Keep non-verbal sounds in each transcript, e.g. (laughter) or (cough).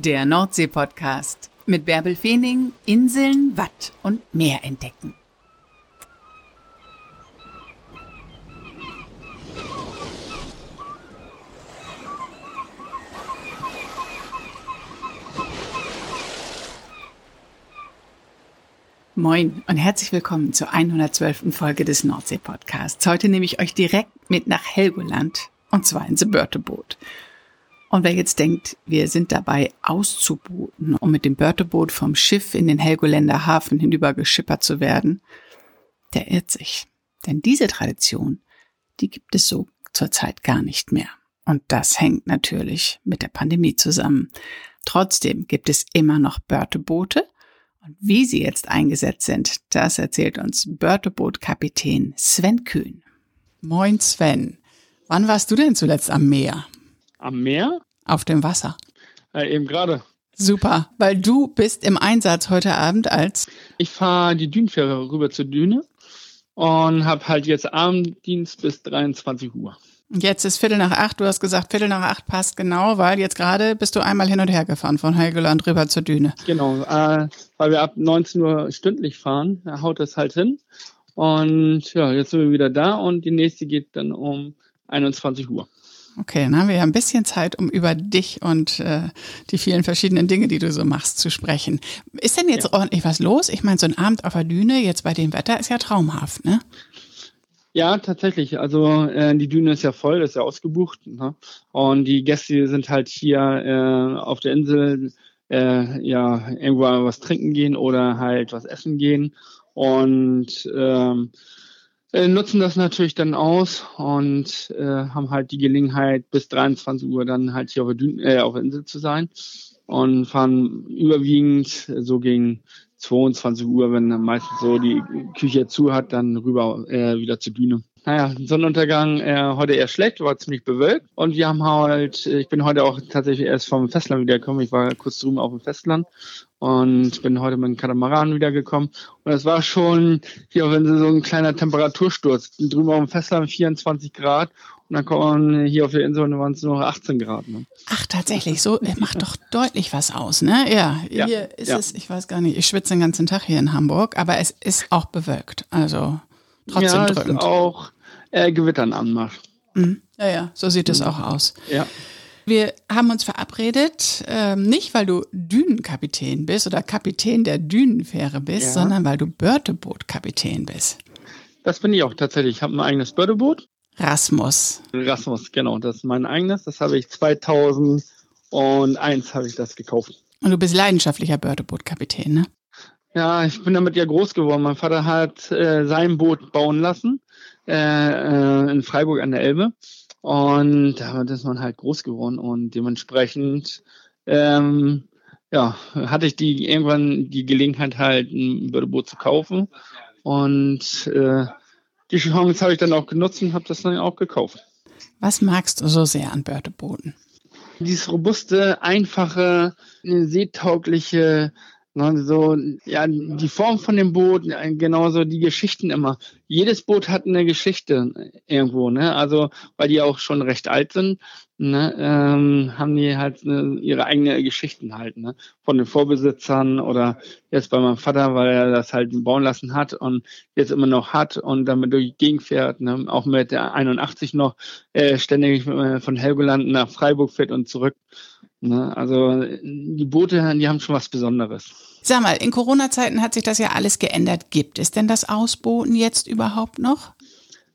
Der Nordsee-Podcast mit Bärbel Feening, Inseln, Watt und Meer entdecken. Moin und herzlich willkommen zur 112. Folge des Nordsee-Podcasts. Heute nehme ich euch direkt mit nach Helgoland und zwar ins Börteboot. Und wer jetzt denkt, wir sind dabei auszubooten, um mit dem Börteboot vom Schiff in den Helgoländer Hafen hinüber geschippert zu werden, der irrt sich. Denn diese Tradition, die gibt es so zurzeit gar nicht mehr. Und das hängt natürlich mit der Pandemie zusammen. Trotzdem gibt es immer noch Börteboote. Und wie sie jetzt eingesetzt sind, das erzählt uns Börtebootkapitän Sven Kühn. Moin Sven. Wann warst du denn zuletzt am Meer? Am Meer? Auf dem Wasser. Äh, eben gerade. Super, weil du bist im Einsatz heute Abend als? Ich fahre die Dünenfähre rüber zur Düne und habe halt jetzt Abenddienst bis 23 Uhr. Jetzt ist Viertel nach acht. Du hast gesagt, Viertel nach acht passt genau, weil jetzt gerade bist du einmal hin und her gefahren von Helgoland rüber zur Düne. Genau, äh, weil wir ab 19 Uhr stündlich fahren, da haut das halt hin. Und ja, jetzt sind wir wieder da und die nächste geht dann um 21 Uhr. Okay, dann haben wir ja ein bisschen Zeit, um über dich und äh, die vielen verschiedenen Dinge, die du so machst, zu sprechen. Ist denn jetzt ja. ordentlich was los? Ich meine, so ein Abend auf der Düne jetzt bei dem Wetter ist ja traumhaft, ne? Ja, tatsächlich. Also äh, die Düne ist ja voll, ist ja ausgebucht. Ne? Und die Gäste sind halt hier äh, auf der Insel äh, ja irgendwo was trinken gehen oder halt was essen gehen. Und ähm, äh, nutzen das natürlich dann aus und äh, haben halt die Gelegenheit, bis 23 Uhr dann halt hier auf der, Dün äh, auf der Insel zu sein und fahren überwiegend so gegen 22 Uhr, wenn dann meistens so die Küche zu hat, dann rüber äh, wieder zur Düne. Naja, Sonnenuntergang äh, heute eher schlecht, war ziemlich bewölkt. Und wir haben halt, äh, ich bin heute auch tatsächlich erst vom Festland wiedergekommen. Ich war kurz drüben auf dem Festland und bin heute mit dem Katamaran wiedergekommen. Und es war schon hier, wenn sie so ein kleiner Temperatursturz. Drüben auf dem Festland 24 Grad und dann kommt man hier auf der Insel und dann waren es nur 18 Grad. Ne? Ach, tatsächlich, so macht doch deutlich was aus, ne? Ja, ja hier ist ja. es, ich weiß gar nicht, ich schwitze den ganzen Tag hier in Hamburg, aber es ist auch bewölkt. Also trotzdem ja, drückend. Ist auch äh, Gewittern anmacht. Mhm. Ja, ja, so sieht es mhm. auch aus. Ja. Wir haben uns verabredet, ähm, nicht weil du Dünenkapitän bist oder Kapitän der Dünenfähre bist, ja. sondern weil du Börtebootkapitän bist. Das bin ich auch tatsächlich. Ich habe ein eigenes Börteboot. Rasmus. Rasmus, genau. Das ist mein eigenes. Das habe ich 2001 habe ich das gekauft. Und du bist leidenschaftlicher Börtebootkapitän, ne? Ja, ich bin damit ja groß geworden. Mein Vater hat äh, sein Boot bauen lassen äh, äh, in Freiburg an der Elbe. Und damit ist man halt groß geworden und dementsprechend ähm, ja, hatte ich die irgendwann die Gelegenheit halt ein Bördeboot zu kaufen und äh, die Chance habe ich dann auch genutzt und habe das dann auch gekauft. Was magst du so sehr an Bördebooten? Dieses robuste, einfache, seetaugliche, Ne, so, ja, die Form von dem Boot, genauso die Geschichten immer. Jedes Boot hat eine Geschichte irgendwo, ne? Also, weil die auch schon recht alt sind, ne, ähm, haben die halt ne, ihre eigene Geschichten halt, ne? Von den Vorbesitzern oder jetzt bei meinem Vater, weil er das halt bauen lassen hat und jetzt immer noch hat und damit durch die Gegend fährt, ne? Auch mit der 81 noch äh, ständig äh, von Helgoland nach Freiburg fährt und zurück. Ne? Also die Boote, die haben schon was Besonderes. Sag mal, in Corona-Zeiten hat sich das ja alles geändert. Gibt es denn das Ausbooten jetzt überhaupt noch?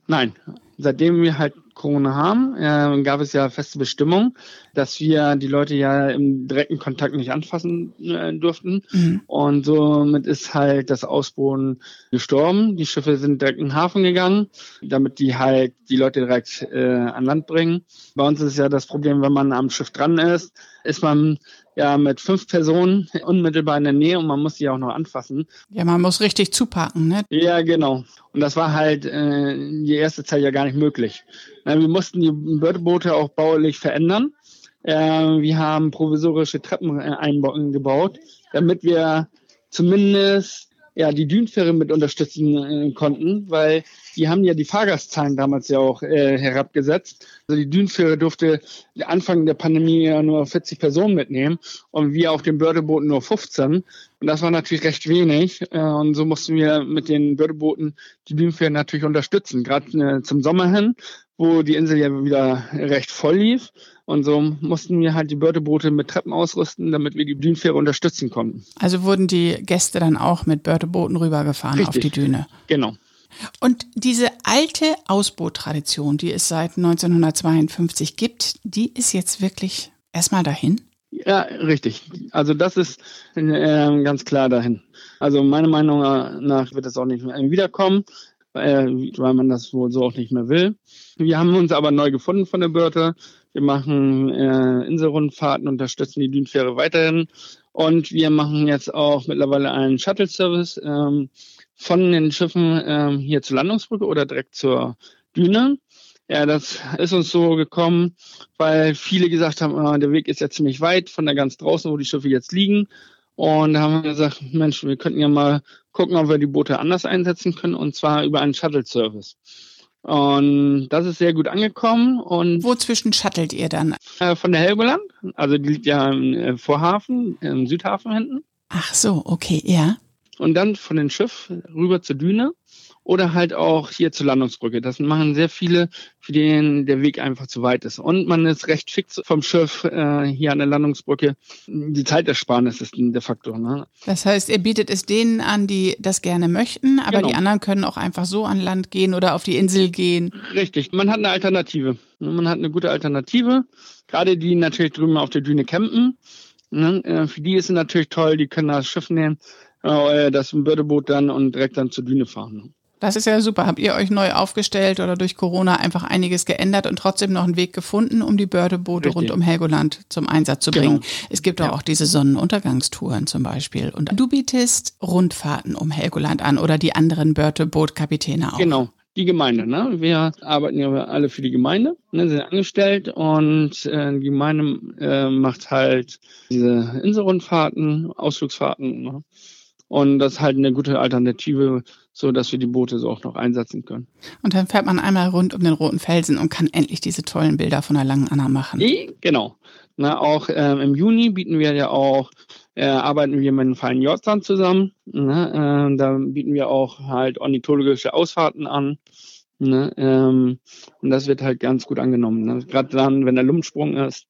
Nein, seitdem wir halt Corona haben, äh, gab es ja feste Bestimmungen, dass wir die Leute ja im direkten Kontakt nicht anfassen äh, durften. Mhm. Und somit ist halt das Ausboden gestorben. Die Schiffe sind direkt in den Hafen gegangen, damit die halt die Leute direkt äh, an Land bringen. Bei uns ist ja das Problem, wenn man am Schiff dran ist, ist man ja mit fünf Personen unmittelbar in der Nähe und man muss sie auch noch anfassen. Ja, man muss richtig zupacken, ne? Ja, genau. Und das war halt äh, die erste Zeit ja gar nicht möglich. Na, wir mussten die Bördeboote auch baulich verändern. Äh, wir haben provisorische Treppen äh, eingebaut, damit wir zumindest ja, die Dünenfähre mit unterstützen äh, konnten, weil die haben ja die Fahrgastzahlen damals ja auch äh, herabgesetzt. Also die Dünenfähre durfte Anfang der Pandemie ja nur 40 Personen mitnehmen und wir auf dem Bördebooten nur 15. Und das war natürlich recht wenig. Äh, und so mussten wir mit den Bördebooten die Dünenfähre natürlich unterstützen, gerade äh, zum Sommer hin, wo die Insel ja wieder recht voll lief. Und so mussten wir halt die Bördeboote mit Treppen ausrüsten, damit wir die Dünenfähre unterstützen konnten. Also wurden die Gäste dann auch mit Bördebooten rübergefahren Richtig. auf die Düne. Genau. Und diese alte Ausboottradition, die es seit 1952 gibt, die ist jetzt wirklich erstmal dahin? Ja, richtig. Also das ist äh, ganz klar dahin. Also meiner Meinung nach wird es auch nicht mehr wiederkommen, weil, weil man das wohl so auch nicht mehr will. Wir haben uns aber neu gefunden von der Börte. Wir machen äh, Inselrundfahrten, unterstützen die Dünenfähre weiterhin. Und wir machen jetzt auch mittlerweile einen Shuttle-Service ähm, von den Schiffen ähm, hier zur Landungsbrücke oder direkt zur Düne. Ja, das ist uns so gekommen, weil viele gesagt haben, ah, der Weg ist ja ziemlich weit von da ganz draußen, wo die Schiffe jetzt liegen. Und da haben wir gesagt, Mensch, wir könnten ja mal gucken, ob wir die Boote anders einsetzen können, und zwar über einen Shuttle-Service. Und das ist sehr gut angekommen. Und Wozwischen shuttelt ihr dann? Äh, von der Helgoland. Also die liegt ja im äh, Vorhafen, im Südhafen hinten. Ach so, okay, ja. Und dann von dem Schiff rüber zur Düne oder halt auch hier zur Landungsbrücke. Das machen sehr viele, für denen der Weg einfach zu weit ist. Und man ist recht fix vom Schiff äh, hier an der Landungsbrücke. Die Zeitersparnis ist der Faktor. Ne? Das heißt, ihr bietet es denen an, die das gerne möchten, aber genau. die anderen können auch einfach so an Land gehen oder auf die Insel gehen. Richtig, man hat eine Alternative. Man hat eine gute Alternative. Gerade die natürlich drüben auf der Düne campen. Ne? Äh, für die ist es natürlich toll, die können das Schiff nehmen, äh, das Bördeboot dann und direkt dann zur Düne fahren. Das ist ja super. Habt ihr euch neu aufgestellt oder durch Corona einfach einiges geändert und trotzdem noch einen Weg gefunden, um die Bördeboote rund um Helgoland zum Einsatz zu bringen? Genau. Es gibt ja. auch diese Sonnenuntergangstouren zum Beispiel. Und du bietest Rundfahrten um Helgoland an oder die anderen Bördebootkapitäne auch. Genau. Die Gemeinde, ne? Wir arbeiten ja alle für die Gemeinde, ne, sind angestellt und äh, die Gemeinde äh, macht halt diese Inselrundfahrten, Ausflugsfahrten. Ne? Und das ist halt eine gute Alternative, so dass wir die Boote so auch noch einsetzen können. Und dann fährt man einmal rund um den Roten Felsen und kann endlich diese tollen Bilder von der Langen Anna machen. Genau. Na, auch ähm, im Juni bieten wir ja auch, äh, arbeiten wir mit dem Verein Jordan zusammen. Ne? Äh, da bieten wir auch halt ornithologische Ausfahrten an. Ne? Ähm, und das wird halt ganz gut angenommen. Ne? Gerade dann, wenn der Lumensprung ist,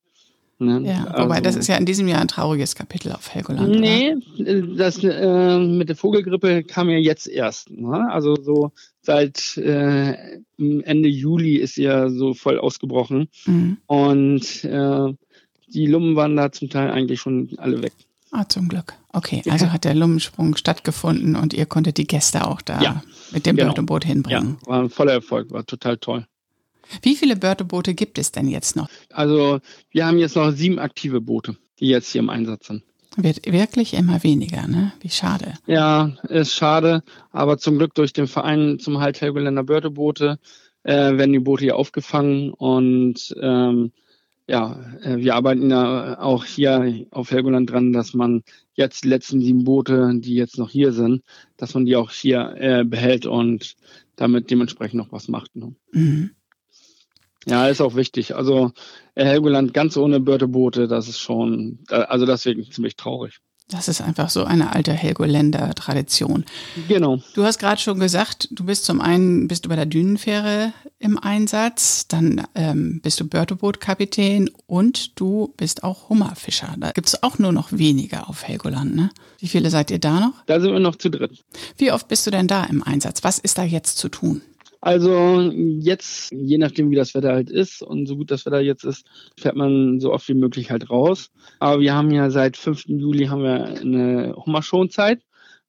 Ne? Ja, wobei also, das ist ja in diesem Jahr ein trauriges Kapitel auf Helgoland. Nee, oder? das äh, mit der Vogelgrippe kam ja jetzt erst. Ne? Also so seit äh, Ende Juli ist ja so voll ausgebrochen. Mhm. Und äh, die Lummen waren da zum Teil eigentlich schon alle weg. Ah, zum Glück. Okay, also hat der Lummensprung stattgefunden und ihr konntet die Gäste auch da ja, mit dem genau. Boot hinbringen. Ja, war ein voller Erfolg, war total toll. Wie viele Börteboote gibt es denn jetzt noch? Also wir haben jetzt noch sieben aktive Boote, die jetzt hier im Einsatz sind. Wird wirklich immer weniger, ne? Wie schade. Ja, ist schade, aber zum Glück durch den Verein zum Halt Helgoländer Börteboote äh, werden die Boote hier aufgefangen und ähm, ja, äh, wir arbeiten ja auch hier auf Helgoland dran, dass man jetzt die letzten sieben Boote, die jetzt noch hier sind, dass man die auch hier äh, behält und damit dementsprechend noch was macht. Ne? Mhm. Ja, ist auch wichtig. Also äh, Helgoland ganz ohne Börteboote, das ist schon, also deswegen ziemlich traurig. Das ist einfach so eine alte Helgoländer Tradition. Genau. Du hast gerade schon gesagt, du bist zum einen bist du bei der Dünenfähre im Einsatz, dann ähm, bist du Börtebootkapitän und du bist auch Hummerfischer. Da gibt es auch nur noch weniger auf Helgoland, ne? Wie viele seid ihr da noch? Da sind wir noch zu dritt. Wie oft bist du denn da im Einsatz? Was ist da jetzt zu tun? Also jetzt, je nachdem wie das Wetter halt ist und so gut das Wetter jetzt ist, fährt man so oft wie möglich halt raus. Aber wir haben ja seit 5. Juli haben wir eine Hummerschonzeit.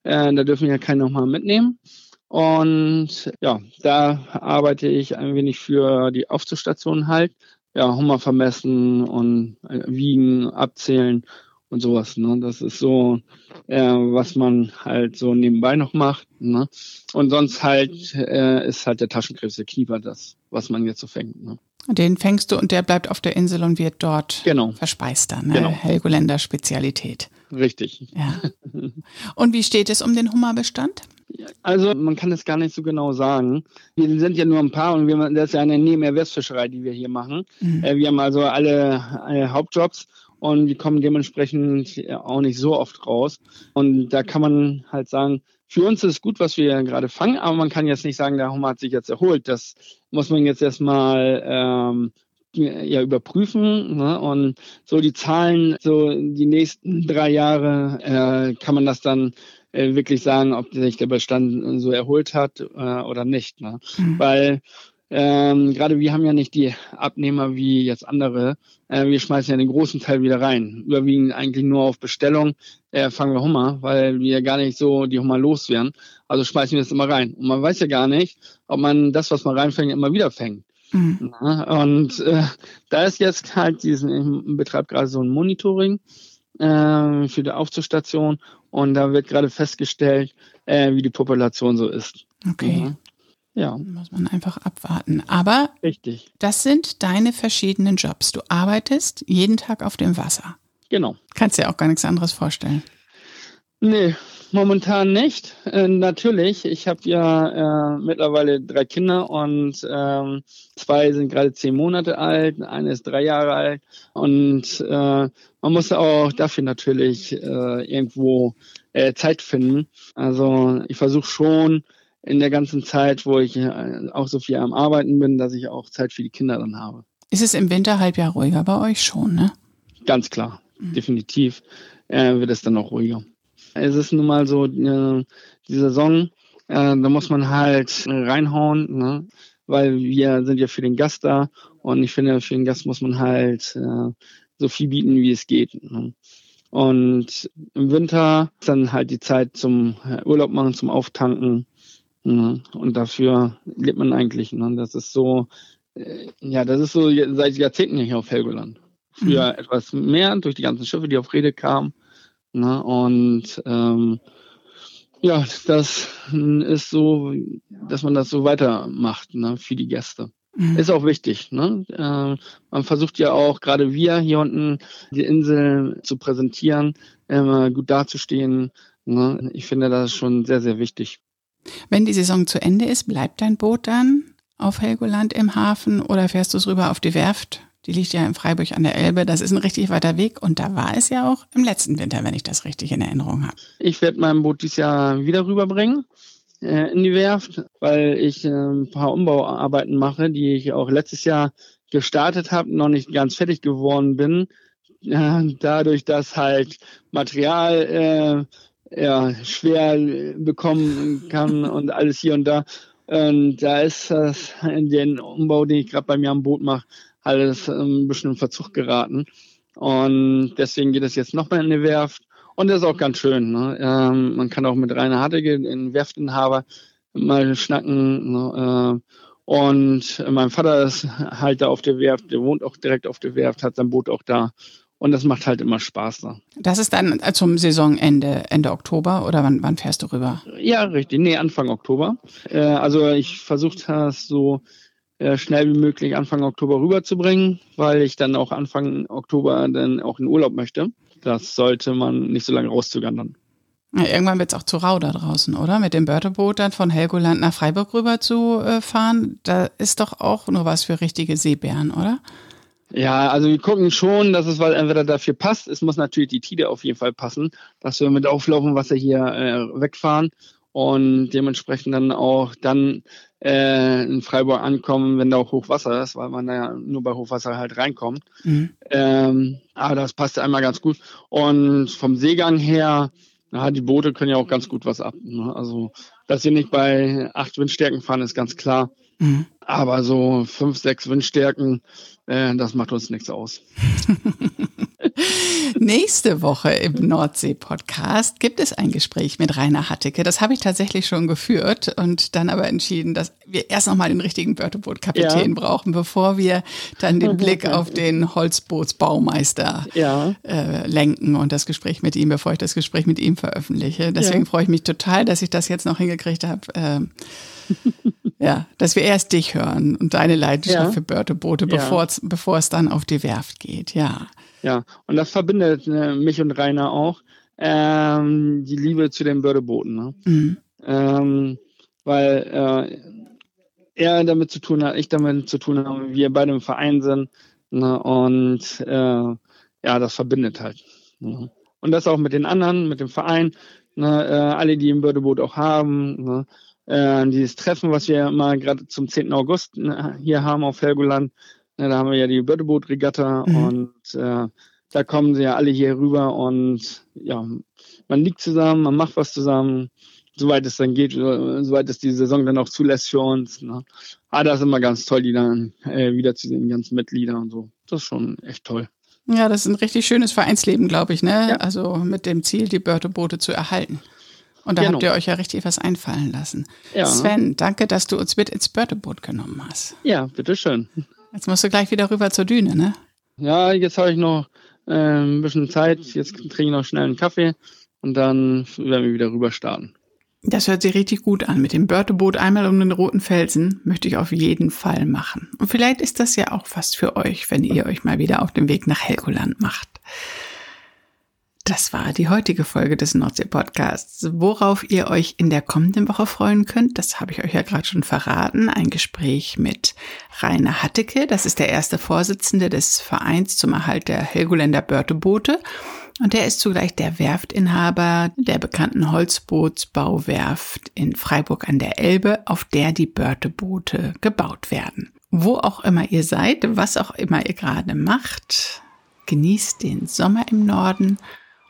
Äh, da dürfen wir ja keine Hummer mitnehmen. Und ja, da arbeite ich ein wenig für die Aufzustation halt. Ja, Hummer vermessen und äh, wiegen, abzählen und sowas. Ne? Das ist so, äh, was man halt so nebenbei noch macht. Ne? Und sonst halt äh, ist halt der Taschenkrebs, der Knieper, das, was man jetzt so fängt. Ne? Den fängst du und der bleibt auf der Insel und wird dort genau. verspeist dann. Ne? Genau. Helgoländer Spezialität. richtig. Ja. (laughs) Und wie steht es um den Hummerbestand? Also man kann es gar nicht so genau sagen. Wir sind ja nur ein paar und wir, das ist ja eine Nebenerwerbsfischerei, die wir hier machen. Mhm. Äh, wir haben also alle, alle Hauptjobs und die kommen dementsprechend auch nicht so oft raus. Und da kann man halt sagen, für uns ist es gut, was wir gerade fangen, aber man kann jetzt nicht sagen, der Hummer hat sich jetzt erholt. Das muss man jetzt erstmal ähm, ja überprüfen. Ne? Und so die Zahlen, so die nächsten drei Jahre äh, kann man das dann äh, wirklich sagen, ob sich der Bestand so erholt hat äh, oder nicht. Ne? Mhm. Weil ähm, gerade wir haben ja nicht die Abnehmer wie jetzt andere. Äh, wir schmeißen ja den großen Teil wieder rein. Überwiegend eigentlich nur auf Bestellung äh, fangen wir Hummer, weil wir gar nicht so die Hummer loswerden. Also schmeißen wir es immer rein. Und man weiß ja gar nicht, ob man das, was man reinfängt, immer wieder fängt. Mhm. und äh, da ist jetzt halt diesen, ich betreibe gerade so ein Monitoring äh, für die Aufzugstation und da wird gerade festgestellt, äh, wie die Population so ist. Okay. Ja. Ja. Muss man einfach abwarten. Aber Richtig. das sind deine verschiedenen Jobs. Du arbeitest jeden Tag auf dem Wasser. Genau. Kannst dir auch gar nichts anderes vorstellen. Nee, Momentan nicht. Äh, natürlich, ich habe ja äh, mittlerweile drei Kinder und ähm, zwei sind gerade zehn Monate alt, eine ist drei Jahre alt und äh, man muss auch dafür natürlich äh, irgendwo äh, Zeit finden. Also ich versuche schon in der ganzen Zeit, wo ich äh, auch so viel am Arbeiten bin, dass ich auch Zeit für die Kinder dann habe. Ist es im Winterhalbjahr ruhiger bei euch schon, ne? Ganz klar, mhm. definitiv äh, wird es dann auch ruhiger. Es ist nun mal so, äh, die Saison, äh, da muss man halt reinhauen, ne? weil wir sind ja für den Gast da und ich finde, für den Gast muss man halt äh, so viel bieten, wie es geht. Ne? Und im Winter ist dann halt die Zeit zum äh, Urlaub machen, zum Auftanken. Ne? Und dafür lebt man eigentlich. Ne? Das ist so, äh, ja, das ist so seit Jahrzehnten hier auf Helgoland. Früher mhm. etwas mehr durch die ganzen Schiffe, die auf Rede kamen. Ne? Und ähm, ja, das ist so, dass man das so weitermacht ne, für die Gäste. Mhm. Ist auch wichtig. Ne? Äh, man versucht ja auch, gerade wir hier unten, die Insel zu präsentieren, immer gut dazustehen. Ne? Ich finde das schon sehr, sehr wichtig. Wenn die Saison zu Ende ist, bleibt dein Boot dann auf Helgoland im Hafen oder fährst du es rüber auf die Werft? Die liegt ja in Freiburg an der Elbe. Das ist ein richtig weiter Weg. Und da war es ja auch im letzten Winter, wenn ich das richtig in Erinnerung habe. Ich werde mein Boot dieses Jahr wieder rüberbringen äh, in die Werft, weil ich äh, ein paar Umbauarbeiten mache, die ich auch letztes Jahr gestartet habe, noch nicht ganz fertig geworden bin. Äh, dadurch, dass halt Material äh, ja, schwer bekommen kann und alles hier und da. Und da ist das in den Umbau, den ich gerade bei mir am Boot mache, alles ein bisschen in Verzug geraten. Und deswegen geht es jetzt nochmal in die Werft. Und das ist auch ganz schön. Ne? Ähm, man kann auch mit Rainer Hartige, den Werftinhaber, mal schnacken. Ne? Äh, und mein Vater ist halt da auf der Werft, der wohnt auch direkt auf der Werft, hat sein Boot auch da. Und das macht halt immer Spaß da. Das ist dann zum Saisonende, Ende Oktober oder wann, wann fährst du rüber? Ja, richtig. Nee, Anfang Oktober. Äh, also ich versuche das so äh, schnell wie möglich Anfang Oktober rüberzubringen, weil ich dann auch Anfang Oktober dann auch in Urlaub möchte. Das sollte man nicht so lange rauszögern dann. Ja, irgendwann wird es auch zu rau da draußen, oder? Mit dem Börteboot dann von Helgoland nach Freiburg rüber zu äh, fahren, da ist doch auch nur was für richtige Seebären, oder? Ja, also wir gucken schon, dass es weil entweder dafür passt. Es muss natürlich die Tide auf jeden Fall passen, dass wir mit auflaufendem Wasser hier äh, wegfahren und dementsprechend dann auch dann äh, in Freiburg ankommen, wenn da auch Hochwasser ist, weil man da ja nur bei Hochwasser halt reinkommt. Mhm. Ähm, aber das passt einmal ganz gut. Und vom Seegang her, na, die Boote können ja auch ganz gut was ab. Ne? Also, dass sie nicht bei acht Windstärken fahren, ist ganz klar. Mhm. Aber so fünf, sechs Windstärken, äh, das macht uns nichts aus. (laughs) Nächste Woche im Nordsee-Podcast gibt es ein Gespräch mit Rainer Hatteke. Das habe ich tatsächlich schon geführt und dann aber entschieden, dass wir erst nochmal den richtigen Börteboot-Kapitän ja. brauchen, bevor wir dann den (laughs) Blick auf den Holzbootsbaumeister ja. äh, lenken und das Gespräch mit ihm, bevor ich das Gespräch mit ihm veröffentliche. Deswegen ja. freue ich mich total, dass ich das jetzt noch hingekriegt habe. Äh, (laughs) ja, dass wir erst dich hören und deine Leidenschaft für Börteboote, bevor, bevor es dann auf die Werft geht. Ja. Ja, und das verbindet äh, mich und Rainer auch. ähm, die Liebe zu den Bördebooten. Ne? Mhm. Ähm, weil äh, er damit zu tun hat, ich damit zu tun habe, wir beide im Verein sind. Ne? Und äh, ja, das verbindet halt. Ne? Und das auch mit den anderen, mit dem Verein, ne? äh, alle, die ein Bördeboot auch haben. Äh, dieses Treffen, was wir mal gerade zum 10. August ne, hier haben auf Helgoland, ne? da haben wir ja die Bördeboot-Regatta mhm. und äh, da kommen sie ja alle hier rüber und ja, man liegt zusammen, man macht was zusammen, soweit es dann geht, soweit es die Saison dann auch zulässt für uns. Ne? Ah, das ist immer ganz toll, die dann äh, wiederzusehen, die ganzen Mitglieder und so. Das ist schon echt toll. Ja, das ist ein richtig schönes Vereinsleben, glaube ich, ne? Ja. Also mit dem Ziel, die Börteboote zu erhalten. Und da genau. habt ihr euch ja richtig was einfallen lassen. Ja. Sven, danke, dass du uns mit ins Börteboot genommen hast. Ja, bitteschön. Jetzt musst du gleich wieder rüber zur Düne, ne? Ja, jetzt habe ich noch äh, ein bisschen Zeit. Jetzt trinke ich noch schnell einen Kaffee und dann werden wir wieder rüber starten. Das hört sich richtig gut an. Mit dem Börteboot einmal um den roten Felsen möchte ich auf jeden Fall machen. Und vielleicht ist das ja auch fast für euch, wenn ihr euch mal wieder auf den Weg nach Helgoland macht. Das war die heutige Folge des Nordsee-Podcasts. Worauf ihr euch in der kommenden Woche freuen könnt, das habe ich euch ja gerade schon verraten. Ein Gespräch mit Rainer Hatteke, das ist der erste Vorsitzende des Vereins zum Erhalt der Helgoländer Börteboote. Und der ist zugleich der Werftinhaber der bekannten Holzbootsbauwerft in Freiburg an der Elbe, auf der die Börteboote gebaut werden. Wo auch immer ihr seid, was auch immer ihr gerade macht, genießt den Sommer im Norden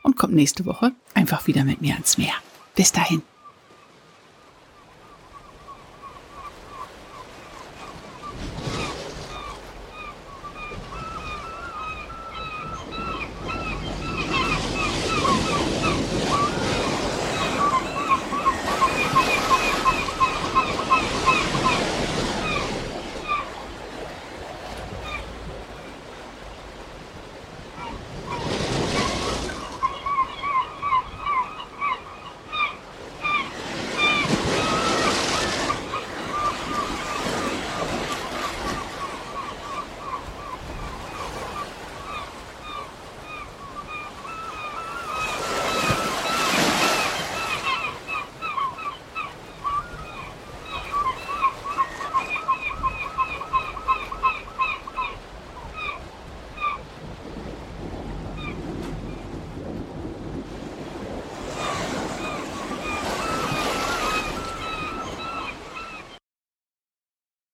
und kommt nächste Woche einfach wieder mit mir ans Meer. Bis dahin.